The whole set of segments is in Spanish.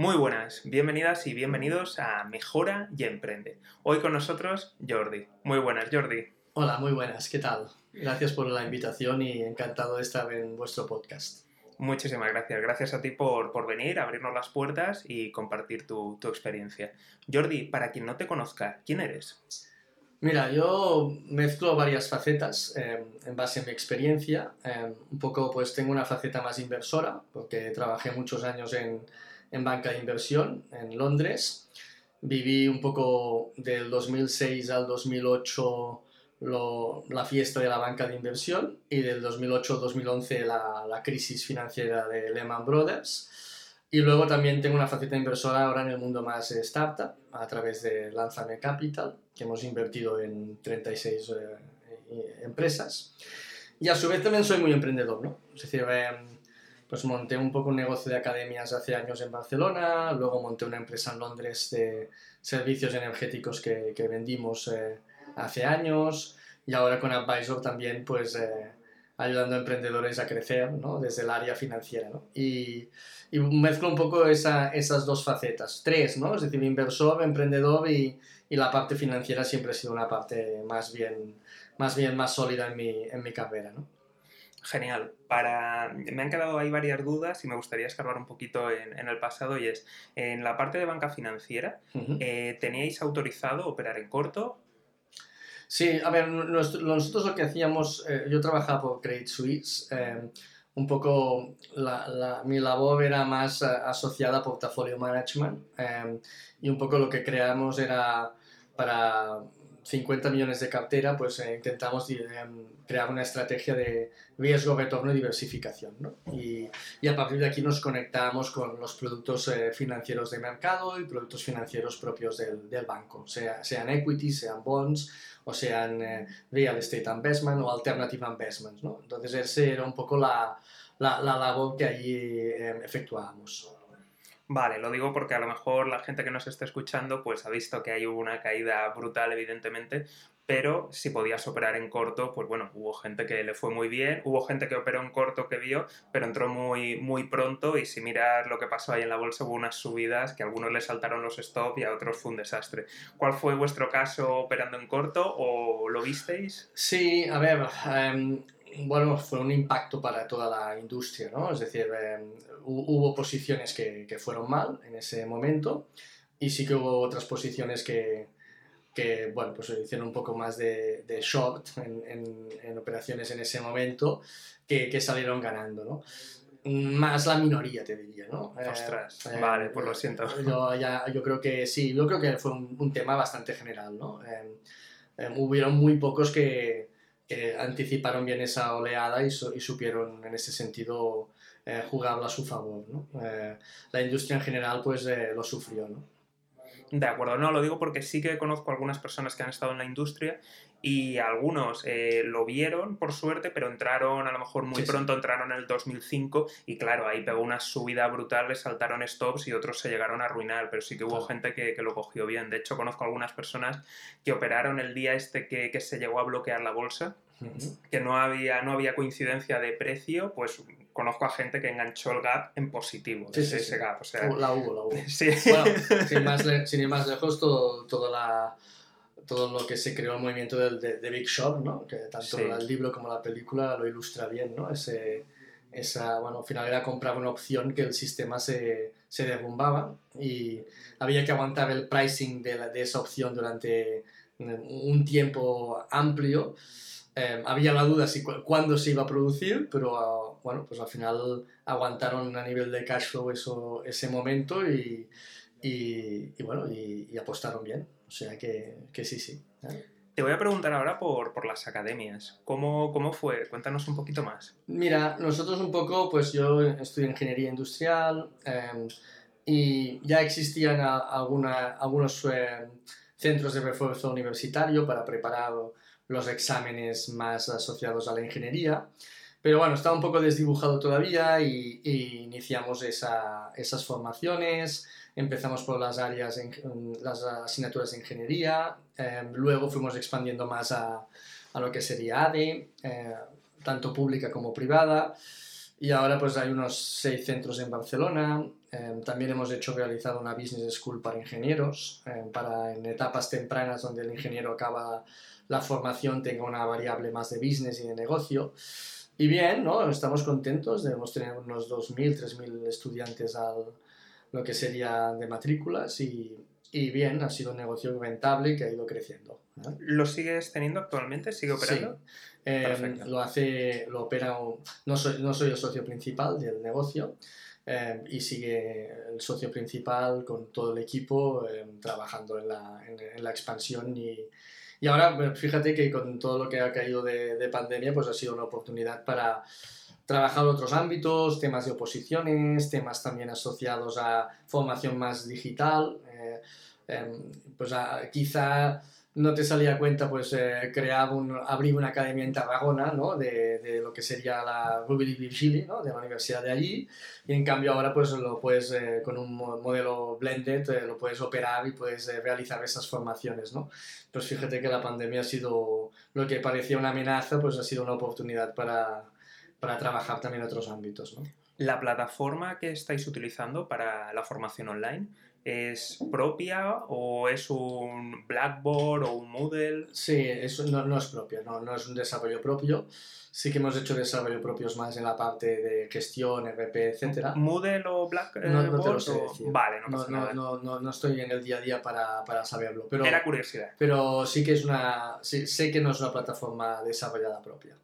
Muy buenas, bienvenidas y bienvenidos a Mejora y Emprende. Hoy con nosotros Jordi. Muy buenas, Jordi. Hola, muy buenas, ¿qué tal? Gracias por la invitación y encantado de estar en vuestro podcast. Muchísimas gracias. Gracias a ti por, por venir, abrirnos las puertas y compartir tu, tu experiencia. Jordi, para quien no te conozca, ¿quién eres? Mira, yo mezclo varias facetas eh, en base a mi experiencia. Eh, un poco, pues tengo una faceta más inversora, porque trabajé muchos años en, en banca de inversión en Londres. Viví un poco del 2006 al 2008 lo, la fiesta de la banca de inversión y del 2008 al 2011 la, la, crisis financiera de Lehman Brothers. Y luego también tengo una faceta inversora ahora en el mundo más startup a través de Lanzame Capital, que hemos invertido en 36 eh, empresas. Y a su vez también soy muy emprendedor, ¿no? Es decir, eh, pues monté un poco un negocio de academias hace años en Barcelona, luego monté una empresa en Londres de servicios energéticos que, que vendimos eh, hace años y ahora con Advisor también pues eh, ayudando a emprendedores a crecer ¿no? desde el área financiera. ¿no? Y, y, mezclo un poco esa, esas dos facetas, tres, ¿no? es decir, inversor, emprendedor y, y, la parte financiera siempre ha sido una parte más bien más, bien, más sólida en mi, en mi carrera. ¿no? Genial. Para... Me han quedado ahí varias dudas y me gustaría escarbar un poquito en, en el pasado y es, en la parte de banca financiera, uh -huh. eh, ¿teníais autorizado operar en corto? Sí, a ver, nosotros lo que hacíamos, eh, yo trabajaba por Credit Suisse, eh, un poco la, la, mi labor era más asociada a portafolio management y un poco lo que creamos era para 50 millones de cartera, pues eh, intentamos eh, crear una estrategia de riesgo, retorno y diversificación. ¿no? Y, y, a partir de aquí nos conectamos con los productos eh, financieros de mercado y productos financieros propios del, del banco, sea, sean equity, sean bonds o sean eh, real estate investment o alternative investments. ¿no? Entonces, esa era un poco la, la, la labor que allí eh, efectuábamos. Vale, lo digo porque a lo mejor la gente que nos está escuchando pues ha visto que hay una caída brutal evidentemente, pero si podías operar en corto, pues bueno, hubo gente que le fue muy bien, hubo gente que operó en corto que vio, pero entró muy, muy pronto y si miras lo que pasó ahí en la bolsa hubo unas subidas que a algunos les saltaron los stop y a otros fue un desastre. ¿Cuál fue vuestro caso operando en corto o lo visteis? Sí, a ver, um bueno, fue un impacto para toda la industria, ¿no? Es decir, eh, hubo posiciones que, que, fueron mal en ese momento y sí que hubo otras posiciones que, que bueno, pues hicieron un poco más de, de short en, en, en, operaciones en ese momento que, que, salieron ganando, ¿no? Más la minoría, te diría, ¿no? Ostras, eh, vale, pues lo siento. Yo, ya, yo creo que sí, yo creo que fue un, un tema bastante general, ¿no? Eh, hubieron muy pocos que anticiparon bien esa oleada y, y supieron en ese sentido eh, jugarla a su favor. ¿no? Eh, la industria en general pues eh, lo sufrió. ¿no? De acuerdo, no, lo digo porque sí que conozco algunas personas que han estado en la industria y algunos eh, lo vieron por suerte, pero entraron a lo mejor muy sí, pronto, entraron en el 2005 y claro, ahí pegó una subida brutal, les saltaron stops y otros se llegaron a arruinar, pero sí que hubo claro. gente que, que, lo cogió bien. De hecho, conozco algunas personas que operaron el día este que, que se llegó a bloquear la bolsa, uh -huh. que no había, no había coincidencia de precio, pues conozco a gente que enganchó el gap en positivo, sí, ese, sí, ese gap. O sea, la hubo, la hubo. Sí. Bueno, sin, más, sin ir más lejos, todo, toda la todo lo que se creó el movimiento del, de, de, Big Shop, ¿no? que tanto sí. el libro como la película lo ilustra bien, ¿no? Ese, esa, bueno, al final era comprar una opción que el sistema se, se derrumbaba y había que aguantar el pricing de, la, de esa opción durante un tiempo amplio. Eh, había la duda si cu cuándo se iba a producir, pero uh, bueno, pues al final aguantaron a nivel de cash flow eso, ese momento y, y, y bueno, y, y apostaron bien. O sea que, que sí, sí. ¿eh? Te voy a preguntar ahora por, por las academias. ¿Cómo, ¿Cómo, fue? Cuéntanos un poquito más. Mira, nosotros un poco, pues yo estudié ingeniería industrial eh, y ya existían a, alguna, algunos eh, centros de refuerzo universitario para preparar los exámenes más asociados a la ingeniería. Pero bueno, estaba un poco desdibujado todavía y, y iniciamos esa, esas formaciones. Empezamos por las áreas, las asignaturas de ingeniería, eh, luego fuimos expandiendo más a, a, lo que sería ADE, eh, tanto pública como privada, y ahora pues hay unos seis centros en Barcelona, Em, también hemos hecho realizar una business school para ingenieros, em, para en etapas tempranas donde el ingeniero acaba la formación tenga una variable más de business y de negocio. Y bien, ¿no? Estamos contentos, debemos tener unos 2.000, 3.000 estudiantes al lo que sería de matrículas y, y bien, ha sido un negocio rentable que ha ido creciendo. ¿Lo sigues teniendo actualmente? ¿Sigue operando? Sí. Em, lo hace, lo opera, no soy, no soy el socio principal del negocio, Em, y sigue el socio principal con todo el equipo em, trabajando en la, en, la expansión y, y, ahora fíjate que con todo lo que ha caído de, de, pandemia pues ha sido una oportunidad para trabajar otros ámbitos, temas de oposiciones, temas también asociados a formación más digital, eh, em, pues quizá no te salía cuenta, pues eh, un, abrir una academia en Tarragona, ¿no? De, de lo que sería la Ruby Virgili, ¿no? De la universidad de allí. Y en cambio ahora, pues lo puedes, eh, con un modelo blended, eh, lo puedes operar y puedes eh, realizar esas formaciones, ¿no? Pues fíjate que la pandemia ha sido, lo que parecía una amenaza, pues ha sido una oportunidad para, para trabajar también en otros ámbitos, ¿no? La plataforma que estáis utilizando para la formación online, ¿Es propia o es un Blackboard o un Moodle? Sí, eso no, no es propia, no, no, es un desarrollo propio. Sí que hemos hecho desarrollo propios más en la parte de gestión, RP, etc. ¿Moodle o Blackboard? No, no te lo sé decir. Vale, no, pasa nada. no, no, no, estoy en el día a día para, para saberlo. Pero, Era curiosidad. Pero sí que es una. Sí, sé que no es una plataforma desarrollada propia.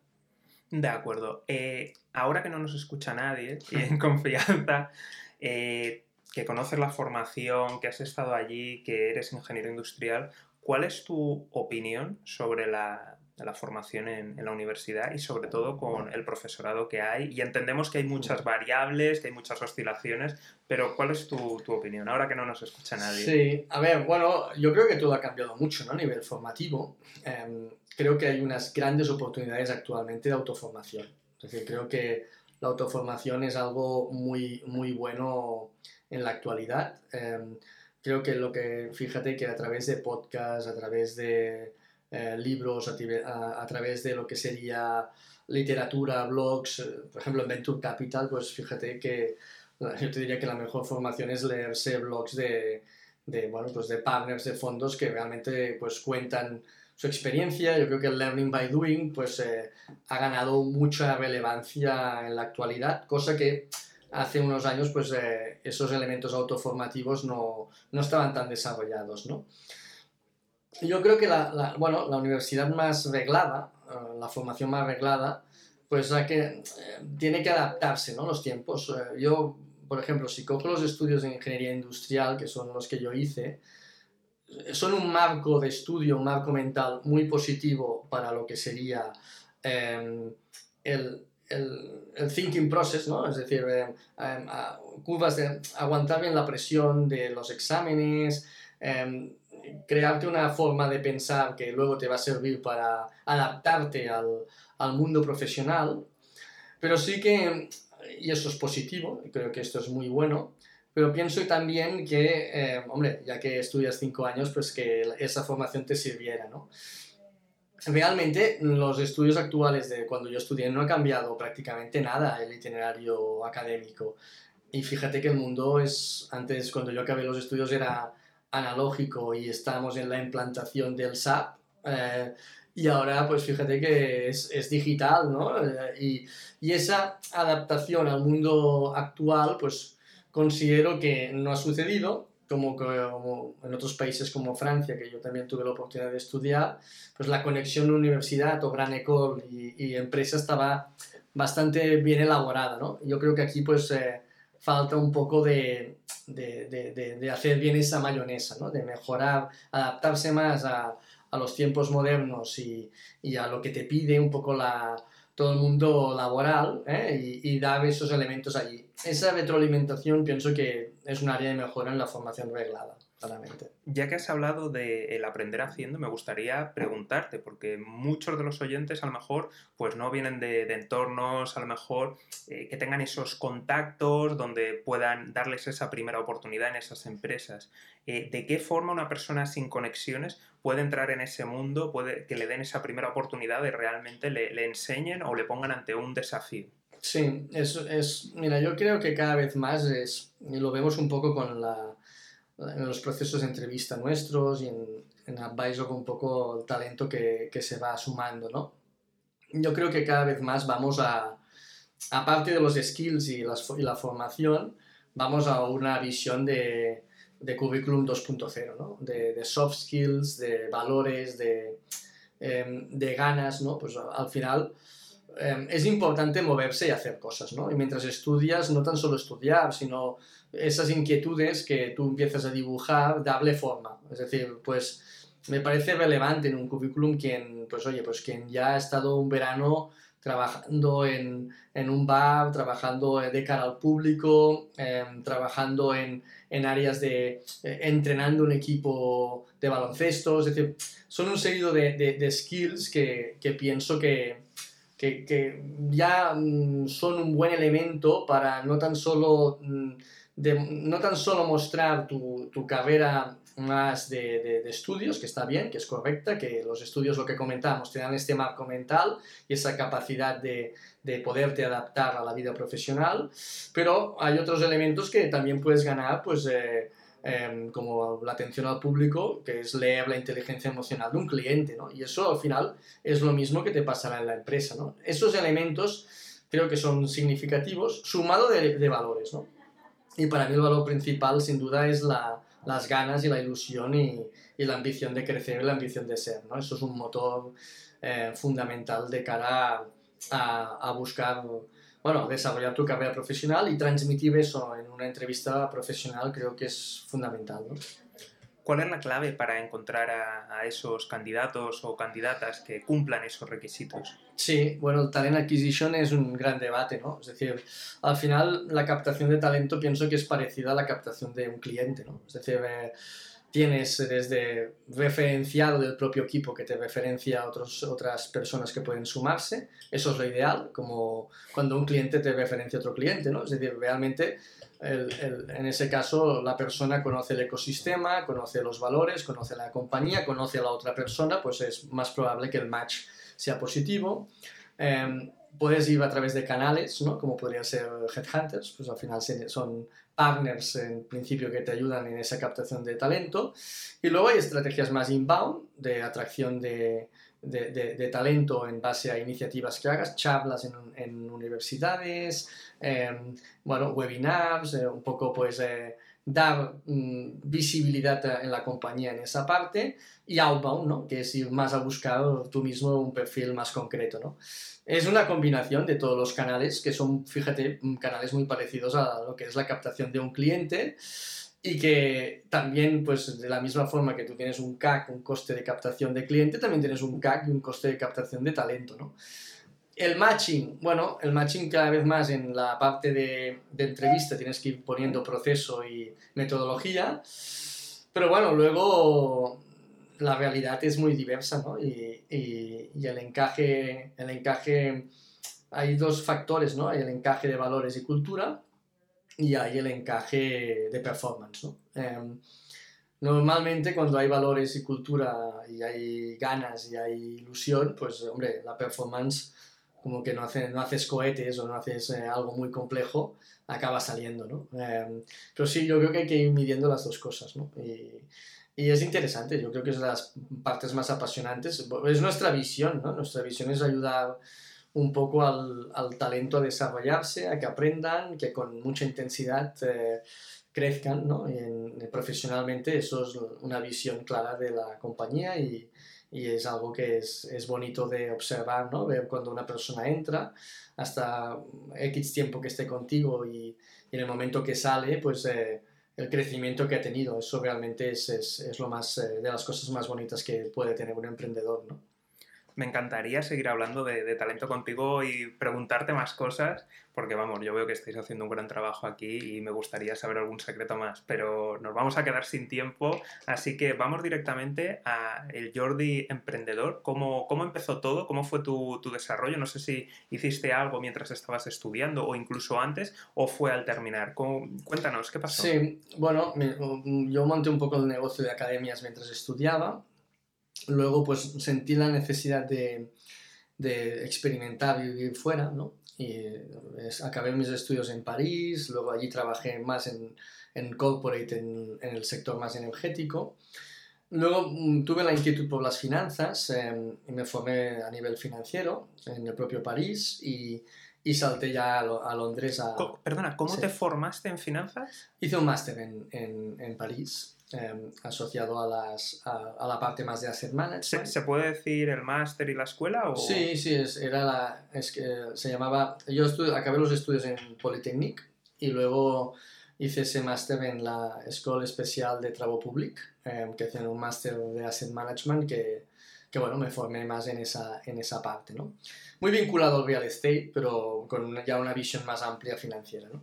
De acuerdo. Eh, ahora que no nos escucha nadie en confianza, eh, que conoces la formación, que has estado allí, que eres ingeniero industrial, ¿cuál es tu opinión sobre la, la formación en, en, la universidad y sobre todo con el profesorado que hay? Y entendemos que hay muchas variables, que hay muchas oscilaciones, pero ¿cuál es tu, tu opinión ahora que no nos escucha nadie? Sí, a ver, bueno, yo creo que todo ha cambiado mucho ¿no? a nivel formativo. Eh, creo que hay unas grandes oportunidades actualmente de autoformación. Es decir, creo que la autoformación es algo muy, muy bueno en la actualidad. Em, creo que lo que, fíjate que a través de podcasts, a través de eh, libros, a, través de lo que sería literatura, blogs, eh, por ejemplo en Venture Capital, pues fíjate que yo te diría que la mejor formación es leerse blogs de, de, bueno, pues de partners de fondos que realmente pues cuentan su experiencia. Yo creo que el learning by doing pues eh, ha ganado mucha relevancia en la actualidad, cosa que hace unos años pues eh, esos elementos autoformativos no, no, estaban tan desarrollados, ¿no? Yo creo que la, bueno, la universidad más reglada, uh, la formación más reglada, pues la que eh, tiene que adaptarse, ¿no? Los tiempos. Eh, yo, por ejemplo, si cojo los estudios de ingeniería industrial, que son los que yo hice, son un marco de estudio, un marco mental muy positivo para lo que sería eh, el, el, thinking process, ¿no? Es decir, eh, em, curvas de aguantar bien la presión de los exámenes, em, crearte una forma de pensar que luego te va a servir para adaptarte al, al mundo profesional. Pero sí que, y eso es positivo, creo que esto es muy bueno, pero pienso también que, eh, hombre, ya que estudias cinco años, pues que esa formación te sirviera, ¿no? Realmente los estudios actuales de cuando yo estudié no ha cambiado prácticamente nada el itinerario académico. Y fíjate que el mundo es, antes cuando yo acabé los estudios era analógico y estamos en la implantación del SAP. Eh, y ahora pues fíjate que es, es digital, ¿no? Eh, y, y, esa adaptación al mundo actual pues considero que no ha sucedido como, como, en otros países como Francia, que yo también tuve la oportunidad de estudiar, pues la conexión universidad o gran école y, y, empresa estaba bastante bien elaborada, ¿no? Yo creo que aquí pues eh, falta un poco de, de, de, de, hacer bien esa mayonesa, ¿no? De mejorar, adaptarse más a, a los tiempos modernos y, y, a lo que te pide un poco la, todo el mundo laboral ¿eh? y, y dar esos elementos allí. Esa retroalimentación pienso que es un área de mejora en la formación reglada, claramente. Ya que has hablado de el aprender haciendo, me gustaría preguntarte, porque muchos de los oyentes a lo mejor pues no vienen de, de entornos, a lo mejor eh, que tengan esos contactos donde puedan darles esa primera oportunidad en esas empresas. Eh, ¿De qué forma una persona sin conexiones puede entrar en ese mundo, puede que le den esa primera oportunidad de realmente le, le enseñen o le pongan ante un desafío? Sí, es, es, mira, yo creo que cada vez más es, lo vemos un poco con la, en los procesos de entrevista nuestros y en, en Advisor un poco el talento que, que se va sumando, ¿no? Yo creo que cada vez más vamos a, aparte de los skills y, las, y la formación, vamos a una visión de, de currículum 2.0, ¿no? De, de, soft skills, de valores, de, eh, de ganas, ¿no? Pues al final eh, es importante moverse y hacer cosas, ¿no? Y mientras estudias, no tan solo estudiar, sino esas inquietudes que tú empiezas a dibujar, darle forma. Es decir, pues me parece relevante en un currículum quien, pues oye, pues quien ya ha estado un verano trabajando en, en un bar, trabajando de cara al público, eh, trabajando en, en, áreas de eh, entrenando un equipo de baloncesto, es decir, son un seguido de, de, de skills que, que pienso que, que, que, ya mm, son un buen elemento para no tan solo, mm, de, no tan solo mostrar tu, tu carrera más de, de, estudios, que está bien, que es correcta, que los estudios, lo que comentábamos, te dan este marco mental y esa capacidad de, de poderte adaptar a la vida profesional, pero hay otros elementos que también puedes ganar, pues... Eh, eh, como la atención al público, que es leer la inteligencia emocional de un cliente, ¿no? Y eso al final es lo mismo que te pasará en la empresa, ¿no? Esos elementos creo que son significativos, sumado de, de valores, ¿no? Y para mí el valor principal, sin duda, es la, las ganas y la ilusión y, y, la ambición de crecer y la ambición de ser. ¿no? Eso es un motor eh, fundamental de cara a, a, buscar, bueno, desarrollar tu carrera profesional y transmitir eso en una entrevista profesional creo que es fundamental. ¿no? ¿Cuál es la clave para encontrar a, a, esos candidatos o candidatas que cumplan esos requisitos? Sí, bueno, el talent acquisition es un gran debate, ¿no? Es decir, al final la captación de talento pienso que es parecida a la captación de un cliente, ¿no? Es decir, eh, tienes desde referenciado del propio equipo que te referencia a otros, otras personas que pueden sumarse, eso es lo ideal, como cuando un cliente te referencia a otro cliente, ¿no? Es decir, realmente el, el, en ese caso, la persona conoce el ecosistema, conoce los valores, conoce la compañía, conoce a la otra persona, pues es más probable que el match sea positivo. Eh, puedes ir a través de canales, ¿no? como podrían ser headhunters, pues al final son partners en principio que te ayudan en esa captación de talento. Y luego hay estrategias más inbound de atracción de, de, talento en base a iniciativas que hagas, charlas en, en universidades, eh, bueno, webinars, eh, un poco pues eh, dar mm, visibilidad en la compañía en esa parte y outbound, ¿no? que es ir más a buscar tú mismo un perfil más concreto. ¿no? Es una combinación de todos los canales que son, fíjate, canales muy parecidos a lo que es la captación de un cliente y que también, pues de la misma forma que tú tienes un CAC, un coste de captación de cliente, también tienes un CAC y un coste de captación de talento, ¿no? El matching, bueno, el matching cada vez más en la parte de, entrevista tienes que ir poniendo proceso y metodología, pero bueno, luego la realidad es muy diversa, ¿no? Y, y, el encaje, el encaje, hay dos factores, ¿no? Hay el encaje de valores y cultura, y hay el encaje de performance. Eh, normalmente cuando hay valores y cultura y hay ganas y hay ilusión, pues hombre, la performance como que no, hace, no haces cohetes o no haces eh, algo muy complejo, acaba saliendo, ¿no? Eh, pero sí, yo creo que hay que ir midiendo las dos cosas, ¿no? Y, y es interesante, yo creo que es de las partes más apasionantes. Es nuestra visión, ¿no? Nuestra visión es ayudar un poco al, al, talento a desarrollarse, a que aprendan, que con mucha intensidad eh, crezcan, ¿no? Y en, profesionalmente eso es una visión clara de la compañía y, y es algo que es, es, bonito de observar, ¿no? Ver cuando una persona entra, hasta X tiempo que esté contigo y, y en el momento que sale, pues eh, el crecimiento que ha tenido, eso realmente es, es, es lo más, eh, de las cosas más bonitas que puede tener un emprendedor, ¿no? Me encantaría seguir hablando de, talento contigo y preguntarte más cosas, porque vamos, yo veo que estáis haciendo un gran trabajo aquí y me gustaría saber algún secreto más, pero nos vamos a quedar sin tiempo, así que vamos directamente a el Jordi emprendedor. ¿Cómo, cómo empezó todo? ¿Cómo fue tu, tu, desarrollo? No sé si hiciste algo mientras estabas estudiando o incluso antes o fue al terminar. Cuéntanos, ¿qué pasó? Sí, bueno, yo monté un poco el negocio de academias mientras estudiaba Luego, pues sentí la necesidad de, de experimentar y vivir fuera, ¿no? y acabé mis estudios en París, luego allí trabajé más en, en corporate, en, en, el sector más energético. Luego mm, tuve la inquietud por las finanzas em, y me formé a nivel financiero en el propio París y, y salté ya a, Londres a... Perdona, ¿cómo te formaste en finanzas? Hice un máster en, en, en París Em, asociado a, las, a, la parte más de asset management. ¿Se, puede decir el máster y la escuela? O... Sí, sí, es, era la, es que se llamaba... Yo acabé los estudios en Polytechnic y luego hice ese máster en la Escuela Especial de Trabajo Público, em, que hacían un máster de asset management que, que, bueno, me formé más en esa, en esa parte, ¿no? Muy vinculado al real estate, pero con ya una visión más amplia financiera, ¿no?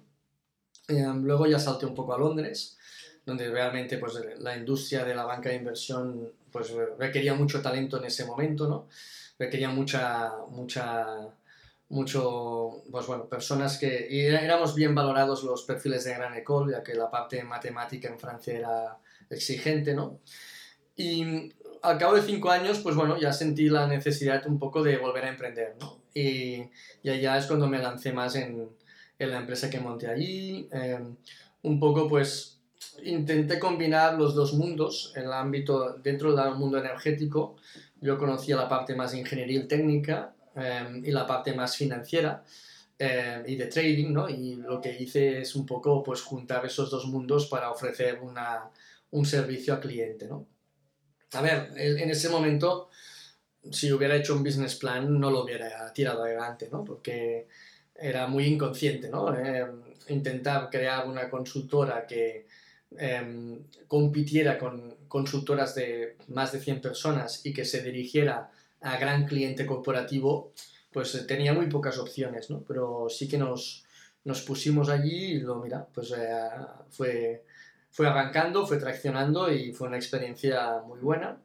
Em, luego ya salté un poco a Londres, donde realmente pues, la industria de la banca de inversión pues, requería mucho talento en ese momento, ¿no? requería mucha, mucha, mucho, pues bueno, personas que, y éramos bien valorados los perfiles de Gran École, ya que la parte matemática en Francia era exigente, ¿no? Y al cabo de cinco años, pues bueno, ya sentí la necesidad un poco de volver a emprender, ¿no? Y, y allá es cuando me lancé más en, en la empresa que monté allí, eh, un poco pues intenté combinar los dos mundos, el ámbito, dentro del mundo energético, yo conocía la parte más ingeniería técnica em, y la parte más financiera em, y de trading, ¿no? Y lo que hice es un poco, pues, juntar esos dos mundos para ofrecer una, un servicio al cliente, ¿no? A ver, en ese momento, si hubiera hecho un business plan, no lo hubiera tirado adelante, ¿no? Porque era muy inconsciente, ¿no? Em, intentar crear una consultora que Em, compitiera con consultoras de más de 100 personas y que se dirigiera a gran cliente corporativo, pues eh, tenía muy pocas opciones, ¿no? Pero sí que nos, nos pusimos allí y lo, mira, pues eh, fue, fue arrancando, fue traccionando y fue una experiencia muy buena.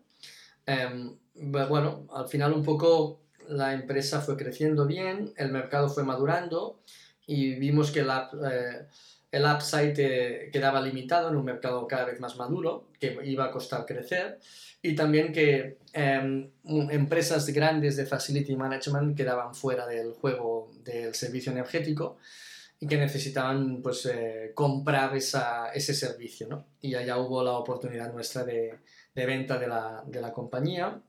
Em, bueno, al final un poco la empresa fue creciendo bien, el mercado fue madurando y vimos que la... Eh, el upside quedaba limitado en un mercado cada vez más maduro, que iba a costar crecer, y también que em, empresas grandes de facility management quedaban fuera del juego del servicio energético y que necesitaban pues, eh, comprar esa, ese servicio. ¿no? Y allá hubo la oportunidad nuestra de, de venta de la, de la, compañía.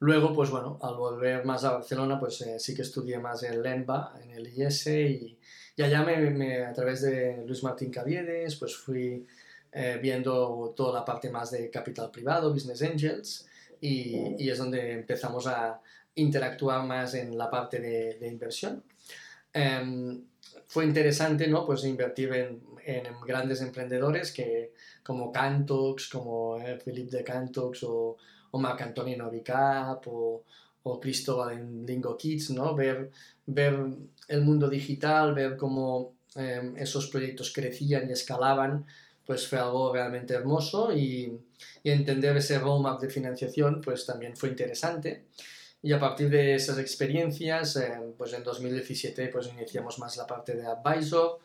Luego, pues bueno, al volver más a Barcelona, pues eh, sí que estudié más en LENBA, en el IS, y, y allá me, a través de Luis Martín Caviedes, pues fui eh, viendo toda la parte más de capital privado, Business Angels, y, y, es donde empezamos a interactuar más en la parte de, de inversión. Em, fue interesante, ¿no? Pues invertir en, en, grandes emprendedores que, como Cantox, como eh, Philippe de Cantox o, o Marc Antonio Novicap o, o Cristóbal en Lingo Kids, ¿no? Ver, ver el mundo digital, ver cómo em, esos proyectos crecían y escalaban, pues fue algo realmente hermoso y, y, entender ese roadmap de financiación, pues también fue interesante. Y a partir de esas experiencias, em, pues en 2017 pues iniciamos más la parte de advisor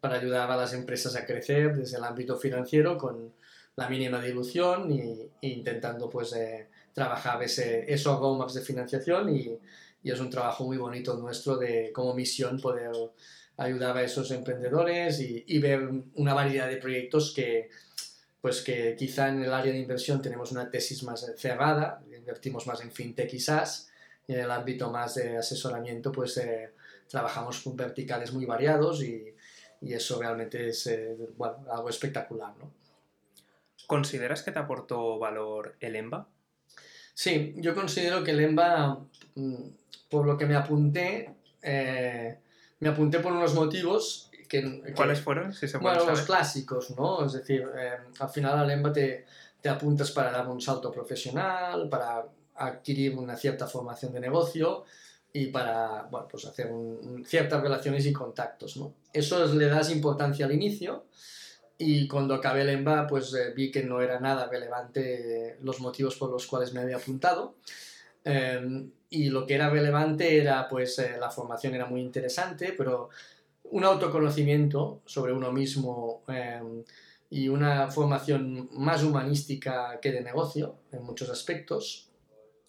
para ayudar a las empresas a crecer desde el ámbito financiero con la mínima dilución y, intentando pues eh, trabajar ese, esos roadmaps de financiación y, y, es un trabajo muy bonito nuestro de como misión poder ayudar a esos emprendedores y, ver una variedad de proyectos que pues que quizá en el área de inversión tenemos una tesis más cerrada, invertimos más en fintech SaaS, y en el ámbito más de asesoramiento pues eh, trabajamos con verticales muy variados y, y eso realmente es eh, bueno, algo espectacular. ¿no? ¿Consideras que te aportó valor el EMBA? Sí, yo considero que el EMBA, mm, por lo que me apunté, eh, me apunté por unos motivos que... ¿Cuáles fueron? Si se bueno, los clásicos, ¿no? Es decir, eh, al final al EMBA te, te apuntas para dar un salto profesional, para adquirir una cierta formación de negocio y para bueno, pues hacer ciertas relaciones y contactos. ¿no? Eso le das importancia al inicio y cuando acabé el EMBA, pues eh, vi que no era nada relevante los motivos por los cuales me había apuntado. Em, y lo que era relevante era, pues, eh, la formación era muy interesante, pero un autoconocimiento sobre uno mismo em, y una formación más humanística que de negocio en muchos aspectos.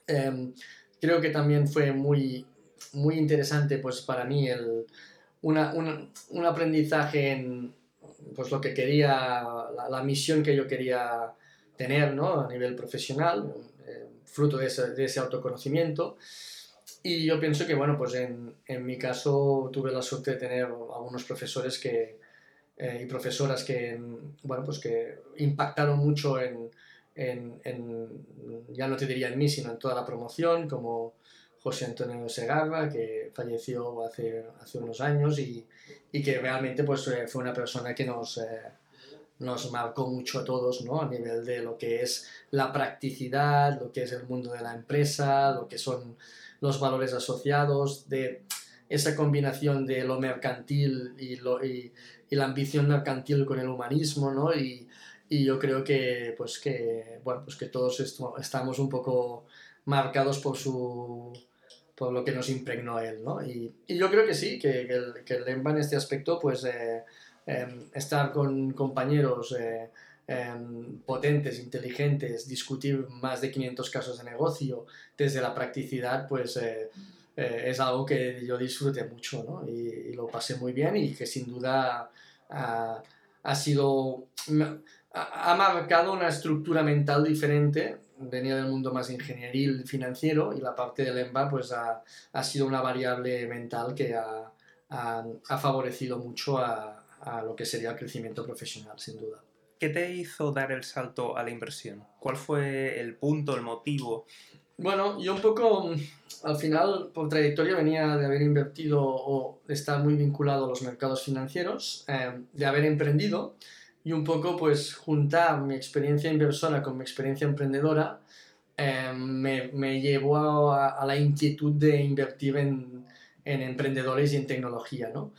Em, creo que también fue muy muy interesante pues para mí el, una, un aprendizaje en pues lo que quería, la, misión que yo quería tener ¿no? a nivel profesional, eh, fruto de ese, autoconocimiento. Y yo pienso que, bueno, pues en, en, mi caso tuve la suerte de tener algunos profesores que, eh, y profesoras que, bueno, pues que impactaron mucho en, en, ya no te diría en mí, sino en toda la promoción, como José Antonio Segarra, que falleció hace, hace unos años y, y que realmente pues, eh, fue una persona que nos, eh, nos marcó mucho a todos ¿no? a nivel de lo que es la practicidad, lo que es el mundo de la empresa, lo que son los valores asociados, de esa combinación de lo mercantil y, la ambición mercantil con el humanismo, ¿no? Y, y yo creo que, pues que, bueno, pues que todos estamos un poco marcados por su por lo que nos impregnó él, ¿no? Y, y yo creo que sí, que, el, que el en este aspecto, pues eh, em, estar con compañeros eh, em, potentes, inteligentes, discutir más de 500 casos de negocio desde la practicidad, pues eh, es algo que yo disfruté mucho, ¿no? Y, lo pasé muy bien y que sin duda ha, ha sido... ha marcado una estructura mental diferente venía del mundo más ingenieril financiero y la parte del EMBA pues ha, ha sido una variable mental que ha, ha, favorecido mucho a, a, lo que sería el crecimiento profesional, sin duda. ¿Qué te hizo dar el salto a la inversión? ¿Cuál fue el punto, el motivo? Bueno, yo un poco, al final, por trayectoria venía de haber invertido o de estar muy vinculado a los mercados financieros, eh, de haber emprendido y un poco pues juntar mi experiencia inversora con mi experiencia emprendedora eh, me, me, llevó a, la inquietud de invertir en, en, emprendedores y en tecnología, ¿no?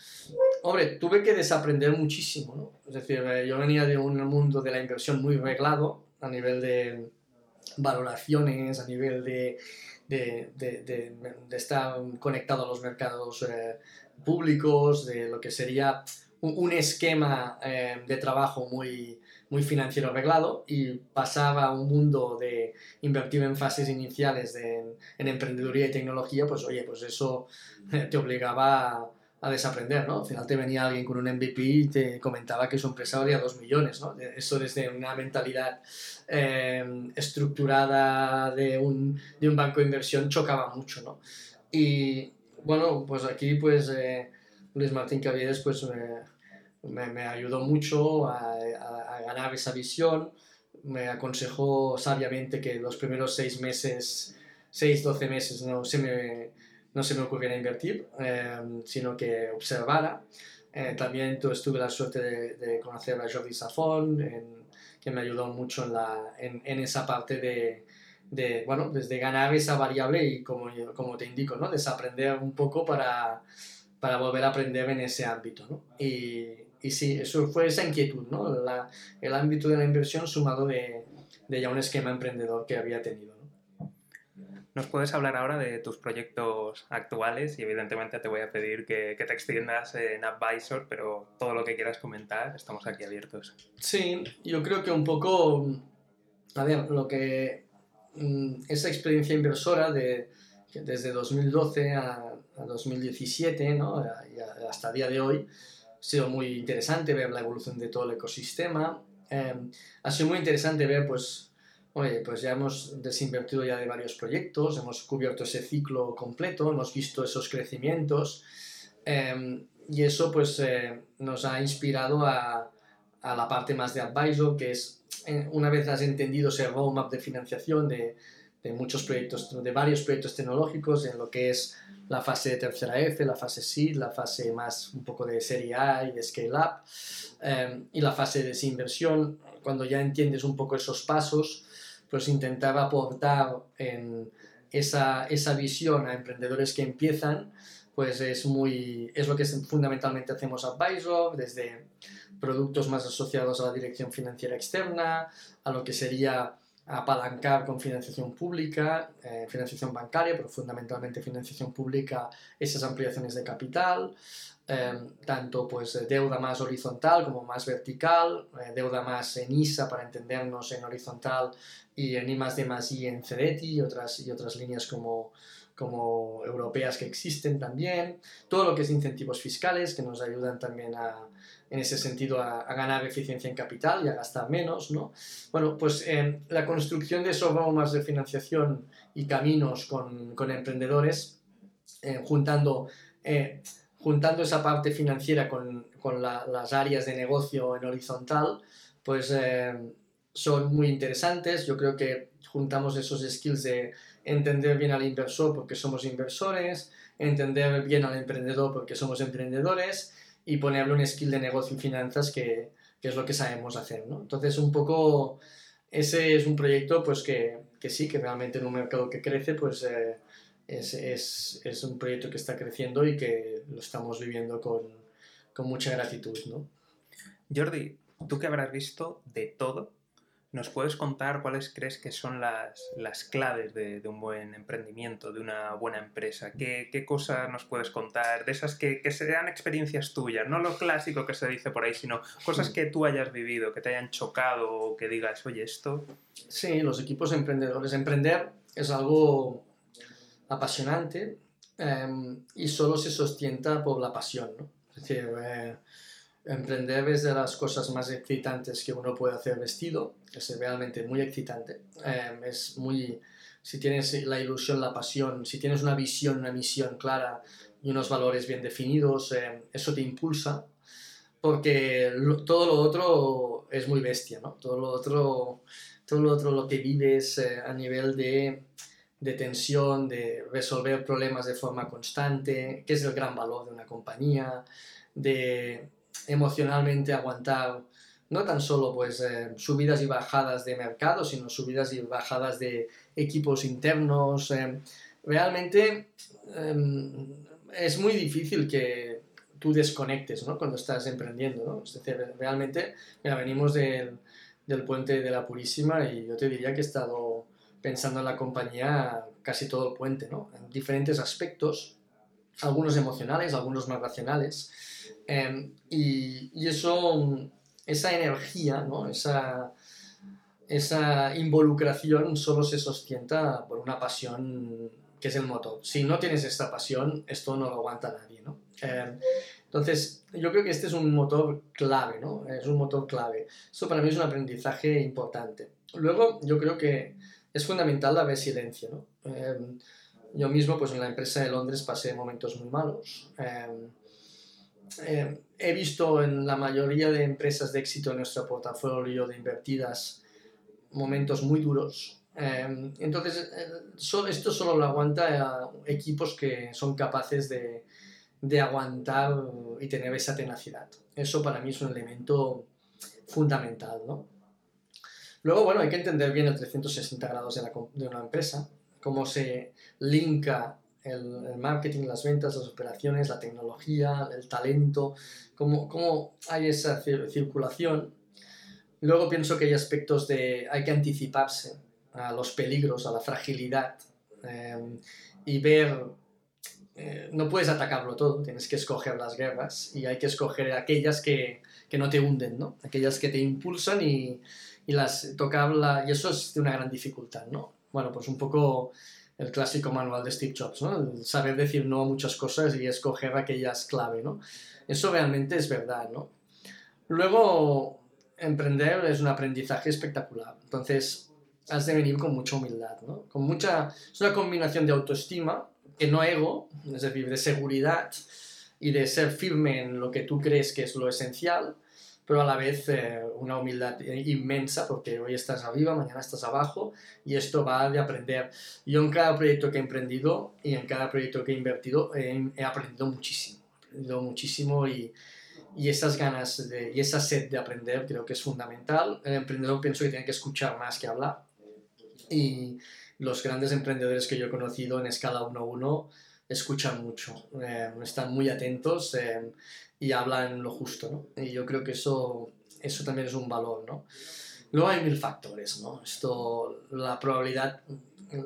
Hombre, tuve que desaprender muchísimo, ¿no? Es decir, eh, yo venía de un mundo de la inversión muy reglado a nivel de valoraciones, a nivel de, de, de, de estar conectado a los mercados eh, públicos, de lo que sería un esquema eh, de trabajo muy, muy financiero arreglado y pasaba a un mundo de invertir en fases iniciales de, en emprendeduría y tecnología, pues oye, pues eso eh, te obligaba a, desaprender, ¿no? Al final te venía alguien con un MVP y te comentaba que su empresa valía 2 millones, ¿no? Eso desde una mentalidad eh, estructurada de un, de un, banco de inversión chocaba mucho, ¿no? Y bueno, pues aquí pues Luis Martín Caviedes pues me, ayudó mucho a, ganar esa visión, me aconsejó sabiamente que los primeros seis meses, seis, doce meses no se me, no se me ocurriera invertir, eh, sino que observara. Eh, también tuve la suerte de, conocer a Jordi Safón, que me ayudó mucho en, la, en esa parte de, de, bueno, desde ganar esa variable y como, como te indico, ¿no? desaprender un poco para, para volver a aprender en ese ámbito. ¿no? Y, y sí, eso fue esa inquietud, ¿no? La, el ámbito de la inversión sumado de, de, ya un esquema emprendedor que había tenido. ¿no? Nos puedes hablar ahora de tus proyectos actuales y evidentemente te voy a pedir que, que, te extiendas en Advisor, pero todo lo que quieras comentar, estamos aquí abiertos. Sí, yo creo que un poco, a ver, lo que mm, esa experiencia inversora de, desde 2012 a, a 2017, ¿no? Y hasta el día de hoy, sido muy interesante ver la evolución de todo el ecosistema. Eh, ha sido muy interesante ver, pues, oye, pues ya hemos desinvertido ya de varios proyectos, hemos cubierto ese ciclo completo, hemos visto esos crecimientos eh, y eso pues eh, nos ha inspirado a, a, la parte más de advisor, que es, eh, una vez has entendido ese roadmap de financiación de, de muchos proyectos, de varios proyectos tecnológicos en lo que es la fase de tercera F, la fase SEED, la fase más un poco de serie A y de scale up, eh, y la fase de desinversión. Cuando ya entiendes un poco esos pasos, pues intentaba aportar en esa, esa visión a emprendedores que empiezan, pues es, muy, es lo que fundamentalmente hacemos Advisor, desde productos más asociados a la dirección financiera externa, a lo que sería apalancar con financiación pública, eh, financiación bancaria, pero fundamentalmente financiación pública, esas ampliaciones de capital, Em, tanto pues deuda más horizontal como más vertical, eh, deuda más en ISA para entendernos en horizontal y en I más D más I en CEDETI y otras, y otras líneas como, como europeas que existen también, todo lo que es incentivos fiscales que nos ayudan también a, en ese sentido a, ganar eficiencia en capital y a gastar menos, ¿no? Bueno, pues eh, la construcción de esos más de financiación y caminos con, con emprendedores, eh, juntando juntando esa parte financiera con, con las áreas de negocio en horizontal, pues eh, son muy interesantes. Yo creo que juntamos esos skills de entender bien al inversor porque somos inversores, entender bien al emprendedor porque somos emprendedores y ponerle un skill de negocio y finanzas que, es lo que sabemos hacer. ¿no? Entonces, un poco, ese es un proyecto pues que, que sí, que realmente en un mercado que crece, pues... Eh, es, es, es, un proyecto que está creciendo y que lo estamos viviendo con, con mucha gratitud. ¿no? Jordi, tú que habrás visto de todo, ¿nos puedes contar cuáles crees que son las, las claves de, de, un buen emprendimiento, de una buena empresa? ¿Qué, qué cosas nos puedes contar? De esas que, que, sean experiencias tuyas, no lo clásico que se dice por ahí, sino cosas que tú hayas vivido, que te hayan chocado o que digas, oye, esto... Sí, los equipos emprendedores. Emprender es algo apasionante em, y solo se sostienta por la pasión. ¿no? Es decir, eh, emprender es de las cosas más excitantes que uno puede hacer vestido, es realmente muy excitante. Em, es muy, si tienes la ilusión, la pasión, si tienes una visión, una misión clara y unos valores bien definidos, em, eso te impulsa porque todo lo otro es muy bestia, ¿no? Todo lo otro, todo lo otro lo que vives eh, a nivel de de tensión, de resolver problemas de forma constante, que es el gran valor de una compañía, de emocionalmente aguantar no tan solo pues eh, subidas y bajadas de mercado, sino subidas y bajadas de equipos internos. Eh, realmente em, es muy difícil que tú desconectes ¿no? cuando estás emprendiendo. ¿no? Es decir, realmente, mira, venimos del, del puente de la Purísima y yo te diría que he estado pensando en la compañía casi todo el puente, ¿no? En diferentes aspectos, algunos emocionales, algunos más racionales. Em, y, y, eso, esa energía, ¿no? Esa, esa involucración solo se sostenta por una pasión que es el motor. Si no tienes esta pasión, esto no lo aguanta nadie, ¿no? Em, entonces, yo creo que este es un motor clave, ¿no? Es un motor clave. Esto para mí es un aprendizaje importante. Luego, yo creo que es fundamental la resiliencia. ¿no? Em, yo mismo, pues en la empresa de Londres pasé momentos muy malos. Em, em, he visto en la mayoría de empresas de éxito en nuestro portafolio de invertidas momentos muy duros. entonces, eh, esto solo lo aguanta equipos que son capaces de, de aguantar y tener esa tenacidad. Eso para mí es un elemento fundamental, ¿no? Luego, bueno, hay que entender bien el 360 grados de, una empresa, cómo se linka el, marketing, las ventas, las operaciones, la tecnología, el talento, cómo, cómo hay esa circulación. Luego pienso que hay aspectos de, hay que anticiparse a los peligros, a la fragilidad em, y ver, eh, no puedes atacarlo todo, tienes que escoger las guerras y hay que escoger aquellas que, que no te hunden, ¿no? aquellas que te impulsan y, y las tocarla, y eso es de una gran dificultad, ¿no? Bueno, pues un poco el clásico manual de Steve Jobs, ¿no? saber decir no a muchas cosas y escoger aquellas clave, ¿no? Eso realmente es verdad, ¿no? Luego, emprender es un aprendizaje espectacular. Entonces, has de venir con mucha humildad, ¿no? Con mucha... Es una combinación de autoestima, que no ego, es decir, de seguridad y de ser firme en lo que tú crees que es lo esencial, pero a la vez eh, una humildad inmensa porque hoy estás arriba, mañana estás abajo y esto va de aprender. Yo en cada proyecto que he emprendido y en cada proyecto que he invertido he, aprendido muchísimo, he aprendido muchísimo y, y esas ganas de, y esa sed de aprender creo que es fundamental. El emprendedor pienso que tiene que escuchar más que hablar y los grandes emprendedores que yo he conocido en escala 1-1 escuchan mucho, eh, están muy atentos. Eh, y hablan lo justo, ¿no? Y yo creo que eso, eso también es un valor, ¿no? Luego hay mil factores, ¿no? Esto, la probabilidad,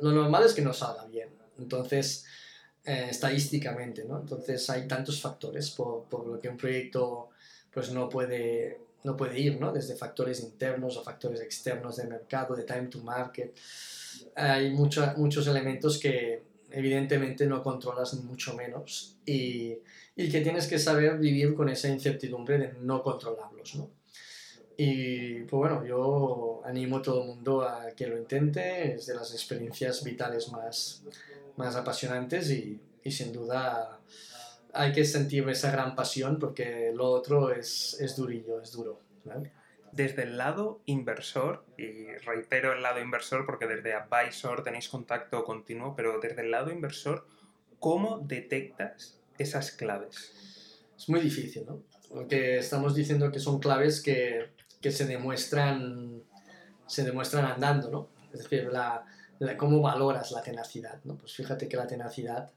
lo normal es que no salga bien. Entonces, eh, estadísticamente, ¿no? Entonces hay tantos factores por, por, lo que un proyecto pues no puede, no puede ir, ¿no? Desde factores internos a factores externos de mercado, de time to market. Hay muchos elementos que evidentemente no controlas ni mucho menos y, y, que tienes que saber vivir con esa incertidumbre de no controlarlos, ¿no? Y pues bueno, yo animo a todo el mundo a que lo intente, es de las experiencias vitales más, más apasionantes y, y sin duda hay que sentir esa gran pasión porque lo otro es, es durillo, es duro. Desde el lado inversor, y reitero el lado inversor porque desde Advisor tenéis contacto continuo, pero desde el lado inversor, ¿cómo detectas esas claves? Es muy difícil, ¿no? Porque estamos diciendo que son claves que, que se, demuestran, se demuestran andando, ¿no? Es decir, la, cómo valoras la tenacidad, ¿no? Pues fíjate que la tenacidad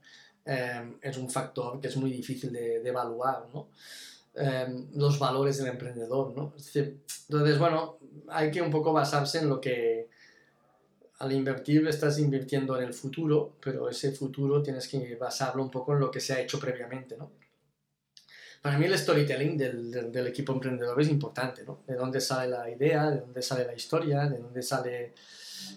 Em, es un factor que es muy difícil de, evaluar, ¿no? Em, los valores del emprendedor, ¿no? entonces, bueno, hay que un poco basarse en lo que al invertir estás invirtiendo en el futuro, pero ese futuro tienes que basarlo un poco en lo que se ha hecho previamente, ¿no? Para mí el storytelling del, del, equipo emprendedor es importante, ¿no? De dónde sale la idea, de dónde sale la historia, de dónde sale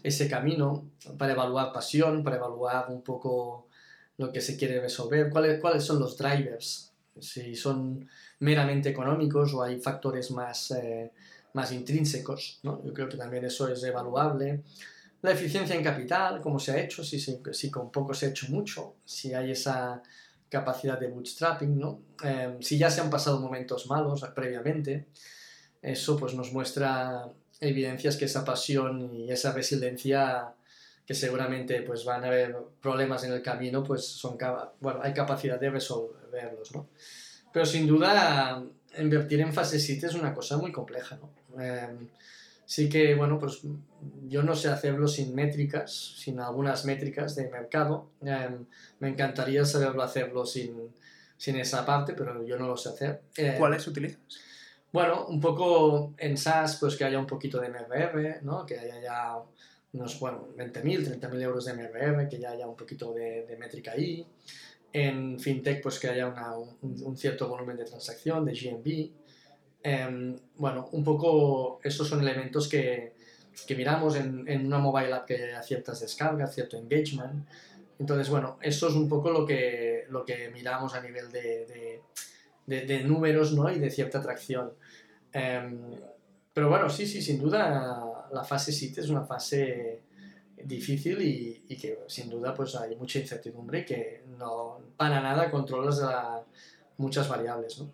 ese camino, para evaluar pasión, para evaluar un poco lo que se quiere resolver, cuáles, cuáles son los drivers, si son meramente económicos o hay factores más, eh, más intrínsecos. ¿no? Yo creo que también eso es evaluable. La eficiencia en capital, cómo se ha hecho, si, con poco se ha hecho mucho, si hay esa capacidad de bootstrapping, ¿no? Em, si ya se han pasado momentos malos previamente, eso pues nos muestra evidencias que esa pasión y esa resiliencia que seguramente pues van a haber problemas en el camino, pues son, bueno, hay capacidad de resolverlos, ¿no? Pero sin duda, invertir en fase 7 es una cosa muy compleja, ¿no? Em, sí que, bueno, pues yo no sé hacerlo sin métricas, sin algunas métricas de mercado. Em, me encantaría saberlo hacerlo sin, sin, esa parte, pero yo no lo sé hacer. Em, ¿Cuáles utilizas? Bueno, un poco en SaaS, pues que haya un poquito de MRR, ¿no? Que haya ya unos bueno, 20.000, 30.000 euros de MRR, que ya haya un poquito de, de métrica ahí. En FinTech, pues que haya una, un, cierto volumen de transacción, de GMB. Em, bueno, un poco esos son elementos que, que miramos en, en, una mobile app que haya ciertas descargas, cierto engagement. Entonces, bueno, eso es un poco lo que, lo que miramos a nivel de, de, de números ¿no? y de cierta atracción. Em, pero bueno, sí, sí, sin duda la fase SIT es una fase difícil y, que sin duda pues hay mucha incertidumbre que no para nada controlas muchas variables. ¿no?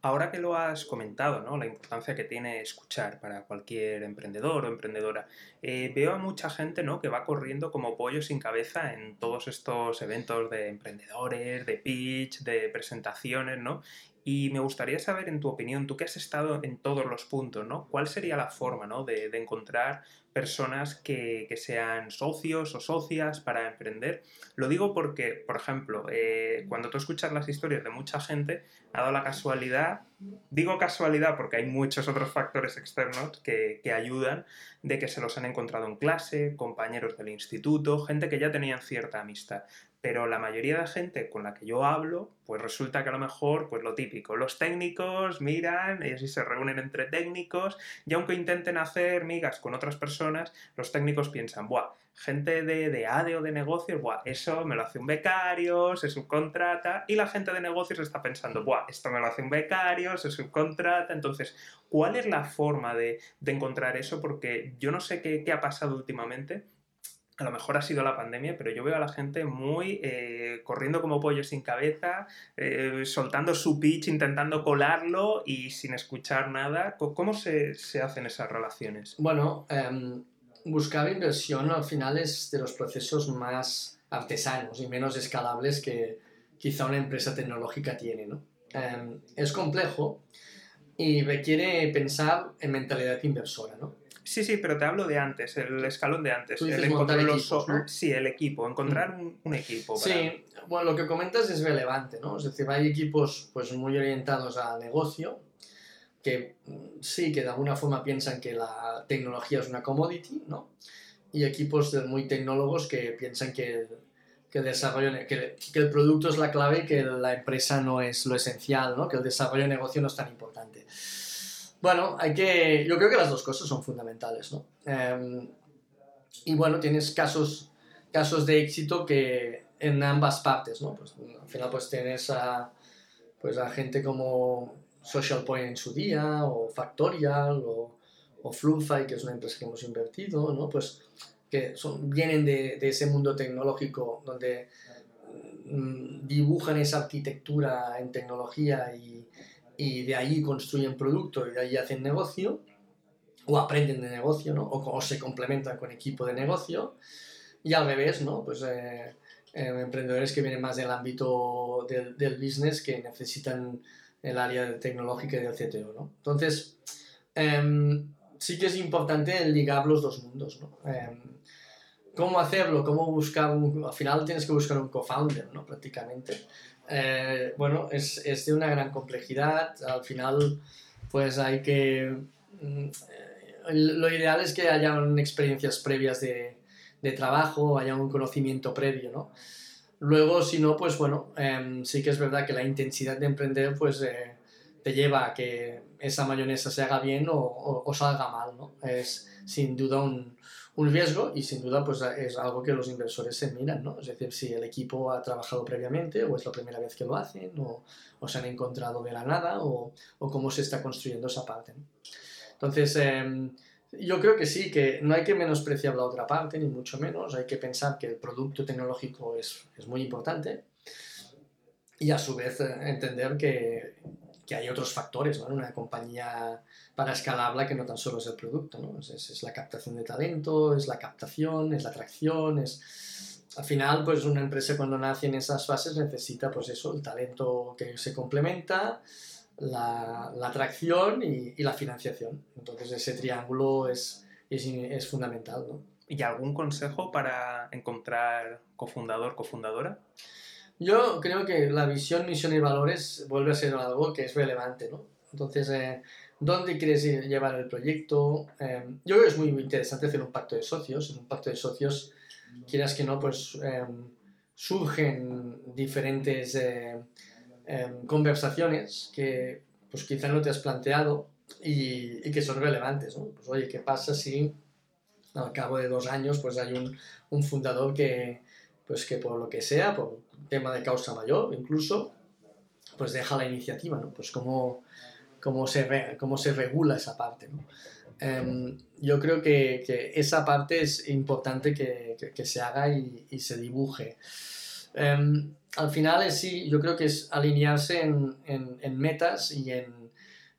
Ahora que lo has comentado, ¿no? la importancia que tiene escuchar para cualquier emprendedor o emprendedora, eh, veo a mucha gente ¿no? que va corriendo como pollo sin cabeza en todos estos eventos de emprendedores, de pitch, de presentaciones, ¿no? Y me gustaría saber, en tu opinión, tú que has estado en todos los puntos, ¿no? ¿Cuál sería la forma ¿no? de, de encontrar personas que, que, sean socios o socias para emprender? Lo digo porque, por ejemplo, eh, cuando tú escuchas las historias de mucha gente, ha dado la casualidad, digo casualidad porque hay muchos otros factores externos que, que ayudan, de que se los han encontrado en clase, compañeros del instituto, gente que ya tenían cierta amistad pero la mayoría de gente con la que yo hablo, pues resulta que a lo mejor, pues lo típico, los técnicos miran, ellos sí se reúnen entre técnicos, y aunque intenten hacer migas con otras personas, los técnicos piensan, buah, gente de, de ADE o de negocios, buah, eso me lo hace un becario, se subcontrata, y la gente de negocios está pensando, buah, esto me lo hace un becario, se subcontrata, entonces, ¿cuál es la forma de, de encontrar eso? Porque yo no sé qué, qué ha pasado últimamente, a lo mejor ha sido la pandemia, pero yo veo a la gente muy eh, corriendo como pollo sin cabeza, eh, soltando su pitch, intentando colarlo y sin escuchar nada. ¿Cómo se, se hacen esas relaciones? Bueno, em, buscar inversión al final es de los procesos más artesanos y menos escalables que quizá una empresa tecnológica tiene. ¿no? Em, es complejo y requiere pensar en mentalidad inversora. ¿no? Sí, sí, pero te hablo de antes, el escalón de antes. El encontrar los... Sí, el equipo, encontrar mm. un, equipo. Sí, bueno, lo que comentas es relevante, ¿no? Es decir, hay equipos pues, muy orientados al negocio que mm, sí, que de alguna forma piensan que la tecnología es una commodity, ¿no? Y equipos muy tecnólogos que piensan que que el desarrollo, que, que, el producto es la clave y que la empresa no es lo esencial, ¿no? Que el desarrollo de negocio no es tan importante. Bueno, hay que, yo creo que las dos cosas son fundamentales, ¿no? Em, y bueno, tienes casos, casos de éxito que en ambas partes, ¿no? Pues, al final pues tienes a, pues, a gente como Social Point en su día, o Factorial, o, o Flufy, que es una empresa que hemos invertido, ¿no? Pues que son, vienen de, de ese mundo tecnológico donde mm, dibujan esa arquitectura en tecnología y, y, de ahí construyen producto y de ahí hacen negocio o aprenden de negocio, ¿no? O, o se complementan con equipo de negocio y al revés, ¿no? Pues eh, eh, emprendedores que vienen más del ámbito del, del, business que necesitan el área tecnológica y del CTO, ¿no? Entonces, eh, sí que es importante ligar los dos mundos, ¿no? Em, ¿Cómo hacerlo? ¿Cómo buscar un... Al final tienes que buscar un co-founder, ¿no? Prácticamente. Eh, bueno, es, es, de una gran complejidad. Al final, pues hay que... Mm, lo ideal es que haya experiencias previas de, de trabajo, haya un conocimiento previo, ¿no? Luego, si no, pues bueno, eh, sí que es verdad que la intensidad de emprender, pues... Eh, te lleva a que esa mayonesa se haga bien o, o, salga mal, ¿no? Es sin duda un, un, riesgo y sin duda pues es algo que los inversores se miran, ¿no? Es decir, si el equipo ha trabajado previamente o es la primera vez que lo hacen o, se han encontrado de la nada o, cómo se está construyendo esa parte. Entonces, eh, yo creo que sí, que no hay que menospreciar la otra parte, ni mucho menos. Hay que pensar que el producto tecnológico es, es muy importante y a su vez eh, entender que que hay otros factores ¿no? una compañía para escalarla que no tan solo es el producto, ¿no? es, es, la captación de talento, es la captación, es la atracción, es... Al final, pues una empresa cuando nace en esas fases necesita, pues eso, el talento que se complementa, la, la atracción y, y, la financiación. Entonces ese triángulo es, es, es fundamental, ¿no? ¿Y algún consejo para encontrar cofundador, cofundadora? Yo creo que la visión, misión y valores vuelve a ser algo que es relevante, ¿no? Entonces, eh, ¿dónde quieres llevar el proyecto? Eh, yo creo que es muy, interesante hacer un pacto de socios. En un pacto de socios, quieras que no, pues eh, surgen diferentes eh, em, conversaciones que pues quizá no te has planteado y, y, que son relevantes, ¿no? Pues oye, ¿qué pasa si al cabo de dos años pues hay un, un fundador que, pues que por lo que sea, por tema de causa mayor incluso, pues deja la iniciativa, ¿no? Pues cómo, cómo, se, re, cómo se regula esa parte, ¿no? Um, yo creo que, que, esa parte es importante que, que, que se haga y, y se dibuje. Um, al final es sí, yo creo que es alinearse en, en, en metas y en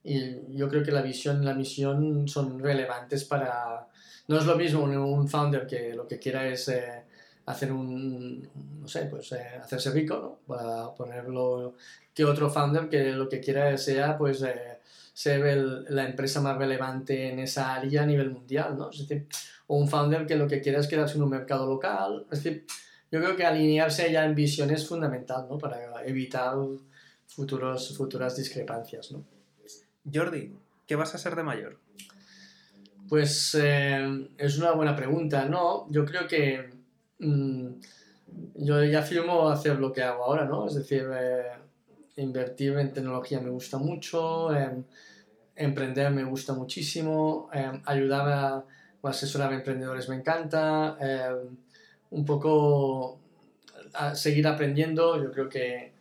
y yo creo que la visión y la misión son relevantes para... No es lo mismo un, un founder que lo que quiera es eh, hacer un, no sé, pues eh, hacerse rico, ¿no? Para ponerlo, que otro founder que lo que quiera sea, pues, eh, ser el, la empresa más relevante en esa área a nivel mundial, ¿no? Es decir, o un founder que lo que quiera es quedarse en un mercado local, es decir, yo creo que alinearse ya en visión es fundamental, ¿no? Para evitar futuros, futuras discrepancias, ¿no? Jordi, ¿qué vas a ser de mayor? Pues eh, es una buena pregunta, ¿no? Yo creo que Mm, yo ya firmo hacer lo que hago ahora, ¿no? Es decir, eh, invertir en tecnología me gusta mucho, eh, emprender me gusta muchísimo, eh, ayudar a, o asesorar a emprendedores me encanta, un poco a seguir aprendiendo, yo creo que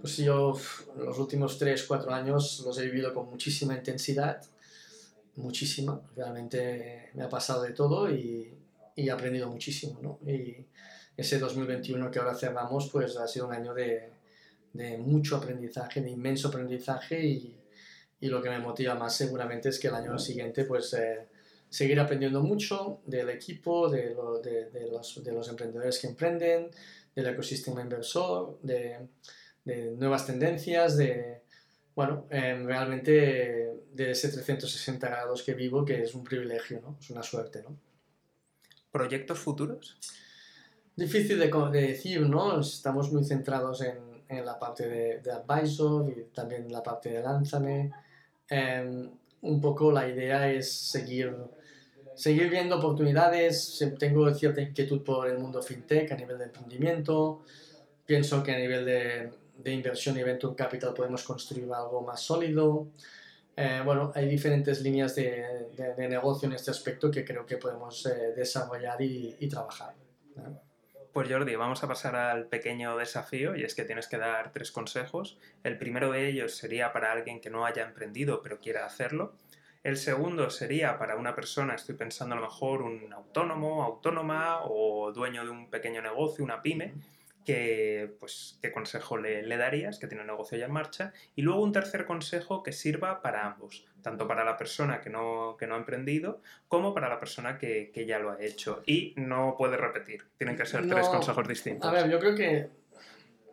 pues yo los últimos 3, 4 años los he vivido con muchísima intensidad, muchísima, realmente me ha pasado de todo y, y he aprendido muchísimo, ¿no? Y ese 2021 que ahora cerramos, pues ha sido un año de, de mucho aprendizaje, de inmenso aprendizaje y, y, lo que me motiva más seguramente es que el año siguiente, pues eh, seguir aprendiendo mucho del equipo, de, lo, de, de, los, de los emprendedores que emprenden, del ecosistema inversor, de, nuevas tendencias, de, bueno, eh, realmente de ese 360 grados que vivo, que es un privilegio, ¿no? Es una suerte, ¿no? ¿Proyectos futuros? Difícil de, de, decir, ¿no? Estamos muy centrados en, en la parte de, de, Advisor y también en la parte de Lánzame. Eh, un poco la idea es seguir seguir viendo oportunidades, tengo cierta inquietud por el mundo fintech a nivel de emprendimiento, pienso que a nivel de, de inversión y venture capital podemos construir algo más sólido. Eh, bueno, hay diferentes líneas de, de, negocio en este aspecto que creo que podemos eh, desarrollar y, y trabajar. Pues Jordi, vamos a pasar al pequeño desafío y es que tienes que dar tres consejos. El primero de ellos sería para alguien que no haya emprendido pero quiera hacerlo. El segundo sería para una persona, estoy pensando a lo mejor un autónomo, autónoma o dueño de un pequeño negocio, una pyme, que, pues, qué consejo le, darías, que tiene un negocio ya en marcha. Y luego un tercer consejo que sirva para ambos, tanto para la persona que no, que no ha emprendido como para la persona que, que ya lo ha hecho. Y no puede repetir, tienen que ser tres consejos distintos. A ver, yo creo que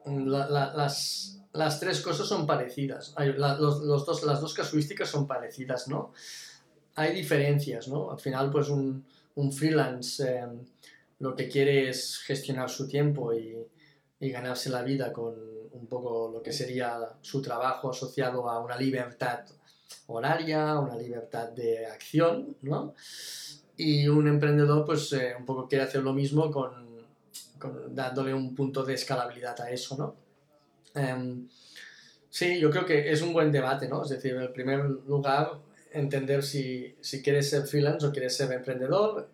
las, las, tres cosas son parecidas. los, los dos, las dos casuísticas son parecidas, ¿no? Hay diferencias, ¿no? Al final, pues un, un freelance eh, lo que quiere es gestionar su tiempo y y ganarse la vida con un poco lo que sería su trabajo asociado a una libertad horaria, una libertad de acción, ¿no? Y un emprendedor pues eh, un poco quiere hacer lo mismo con, con, dándole un punto de escalabilidad a eso, ¿no? Em, sí, yo creo que es un buen debate, ¿no? Es decir, en primer lugar, entender si, si quieres ser freelance o quieres ser emprendedor.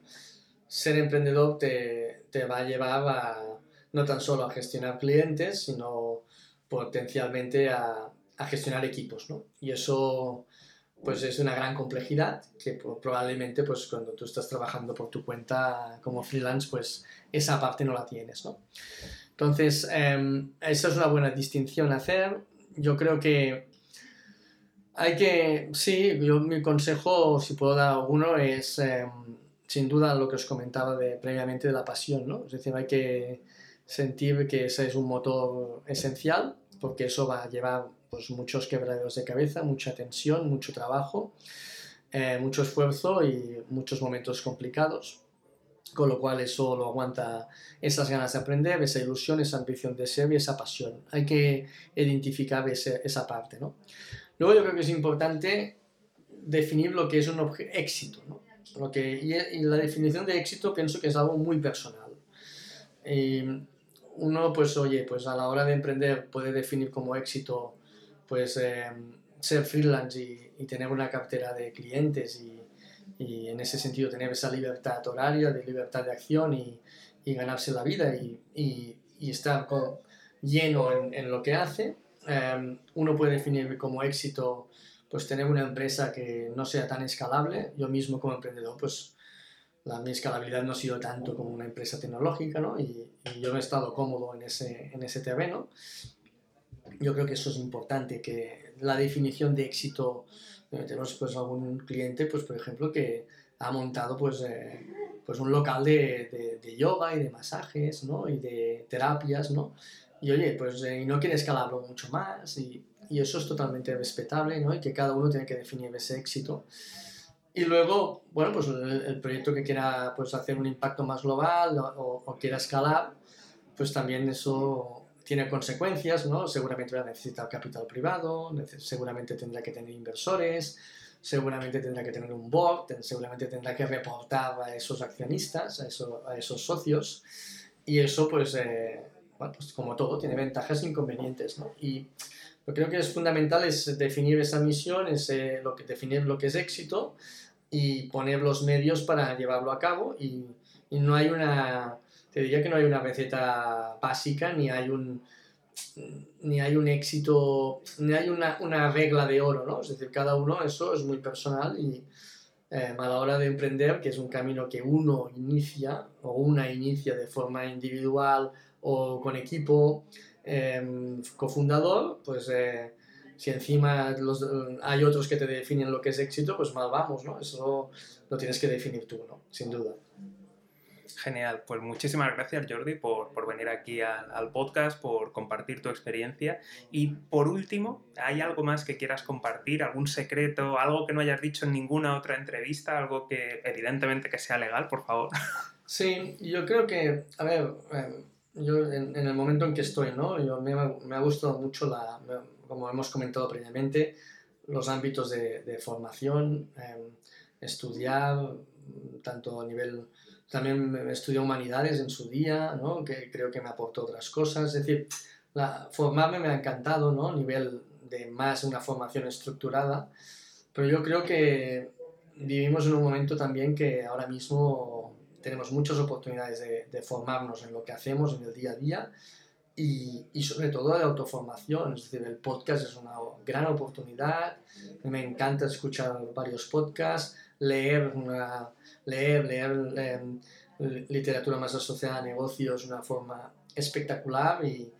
Ser emprendedor te, te va a llevar a no tan solo a gestionar clientes, sino potencialmente a, gestionar equipos, ¿no? Y eso pues es una gran complejidad que probablemente pues cuando tú estás trabajando por tu cuenta como freelance pues esa parte no la tienes, ¿no? Entonces, eh, esa es una buena distinción a hacer. Yo creo que hay que, sí, yo mi consejo, si puedo dar alguno, es em, sin duda lo que os comentaba de, previamente de la pasión, ¿no? Es decir, hay que sentir que ese es un motor esencial, porque eso va a llevar pues, muchos quebraderos de cabeza, mucha tensión, mucho trabajo, eh, mucho esfuerzo y muchos momentos complicados. Con lo cual eso lo aguanta esas ganas de aprender, esa ilusión, esa ambición de ser y esa pasión. Hay que identificar esa parte. ¿no? Luego yo creo que es importante definir lo que es un éxito. ¿no? Lo que, y, la definición de éxito pienso que es algo muy personal. Y uno, pues oye, pues a la hora de emprender puede definir como éxito, pues em, ser freelance y, tener una cartera de clientes y, en ese sentido tener esa libertad horaria, de libertad de acción y, ganarse la vida y, estar lleno en, en, lo que hace. Em, uno puede definir como éxito pues tener una empresa que no sea tan escalable. Yo mismo como emprendedor, pues la, mi escalabilidad no ha sido tanto como una empresa tecnológica, ¿no? Y, yo he estado cómodo en ese, en ese terreno. Yo creo que eso es importante, que la definición de éxito, eh, tenemos pues algún cliente, pues por ejemplo, que ha montado pues, eh, pues un local de, de, yoga y de masajes, ¿no? Y de terapias, ¿no? Y oye, pues eh, y no quiere escalarlo mucho más y, y, eso es totalmente respetable, ¿no? Y que cada uno tiene que definir ese éxito. Y luego, bueno, pues el, proyecto que quiera pues, hacer un impacto más global o, quiera escalar, pues también eso tiene consecuencias, ¿no? Seguramente va a necesitar capital privado, seguramente tendrá que tener inversores, seguramente tendrá que tener un board, seguramente tendrá que reportar a esos accionistas, a, eso, a esos socios, y eso, pues, eh, bueno, pues como todo, tiene ventajas e inconvenientes, ¿no? Y lo creo que es fundamental es definir esa misión, es, lo que, definir lo que es éxito, y poner los medios para llevarlo a cabo y, y, no hay una, te diría que no hay una receta básica ni hay un, ni hay un éxito, ni hay una, una regla de oro, ¿no? Es decir, cada uno eso es muy personal y eh, a la hora de emprender, que es un camino que uno inicia o una inicia de forma individual o con equipo, eh, cofundador, pues... Eh, si encima los, hay otros que te definen lo que es éxito, pues mal vamos, ¿no? Eso lo tienes que definir tú, ¿no? Sin duda. Genial, pues muchísimas gracias Jordi por, por venir aquí al, al, podcast, por compartir tu experiencia y por último, ¿hay algo más que quieras compartir? ¿Algún secreto? ¿Algo que no hayas dicho en ninguna otra entrevista? ¿Algo que evidentemente que sea legal, por favor? Sí, yo creo que, a ver, eh, yo en, en el momento en que estoy, ¿no? Yo, me, me ha gustado mucho la como hemos comentado previamente, los ámbitos de, formación, em, estudiar, tanto a nivel, también estudié humanidades en su día, ¿no? que creo que me aportó otras cosas, es decir, la, formarme me ha encantado, ¿no? a nivel de más una formación estructurada, pero yo creo que vivimos en un momento también que ahora mismo tenemos muchas oportunidades de, de formarnos en lo que hacemos en el día a día y, y, sobre todo de autoformación, es decir, el podcast es una gran oportunidad, me encanta escuchar varios podcasts, leer, una, leer, leer, literatura más asociada a negocios de una forma espectacular y,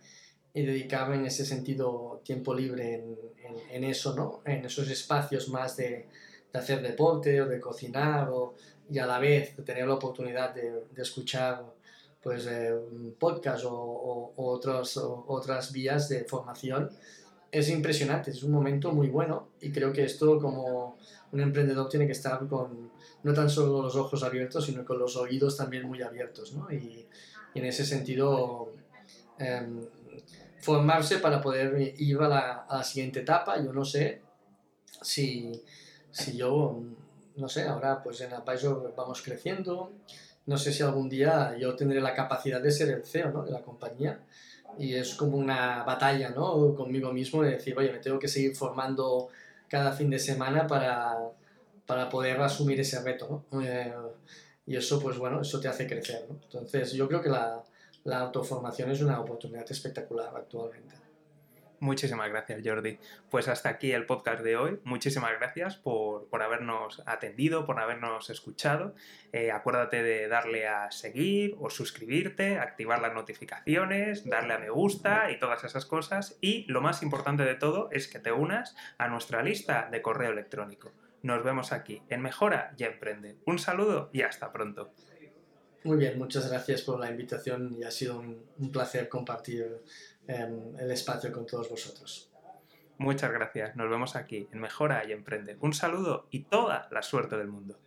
y, dedicarme en ese sentido tiempo libre en, en, en eso, ¿no? en esos espacios más de, de, hacer deporte o de cocinar o, y a la vez tener la oportunidad de, escuchar pues eh, o, o, otras vías de formación es impresionante, es un momento muy bueno y creo que esto como un emprendedor tiene que estar con no tan solo los ojos abiertos, sino con los oídos también muy abiertos, ¿no? Y, en ese sentido eh, formarse para poder ir a la, a la, siguiente etapa, yo no sé si, si yo, no sé, ahora pues en Advisor vamos creciendo, no sé si algún día yo tendré la capacidad de ser el CEO de la compañía. Y es como una batalla ¿no? conmigo mismo de decir, oye, me tengo que seguir formando cada fin de semana para, para poder asumir ese reto. ¿no? Eh, y eso, pues bueno, eso te hace crecer. Entonces, yo creo que la autoformación es una oportunidad espectacular actualmente. Muchísimas gracias, Jordi. Pues hasta aquí el podcast de hoy. Muchísimas gracias por, por habernos atendido, por habernos escuchado. Eh, acuérdate de darle a seguir o suscribirte, activar las notificaciones, darle a me gusta y todas esas cosas. Y lo más importante de todo es que te unas a nuestra lista de correo electrónico. Nos vemos aquí en Mejora y Emprende. Un saludo y hasta pronto. Muy bien, muchas gracias por la invitación y ha sido un, placer compartir el espacio con todos vosotros. Muchas gracias, nos vemos aquí en Mejora y Emprende. Un saludo y toda la suerte del mundo.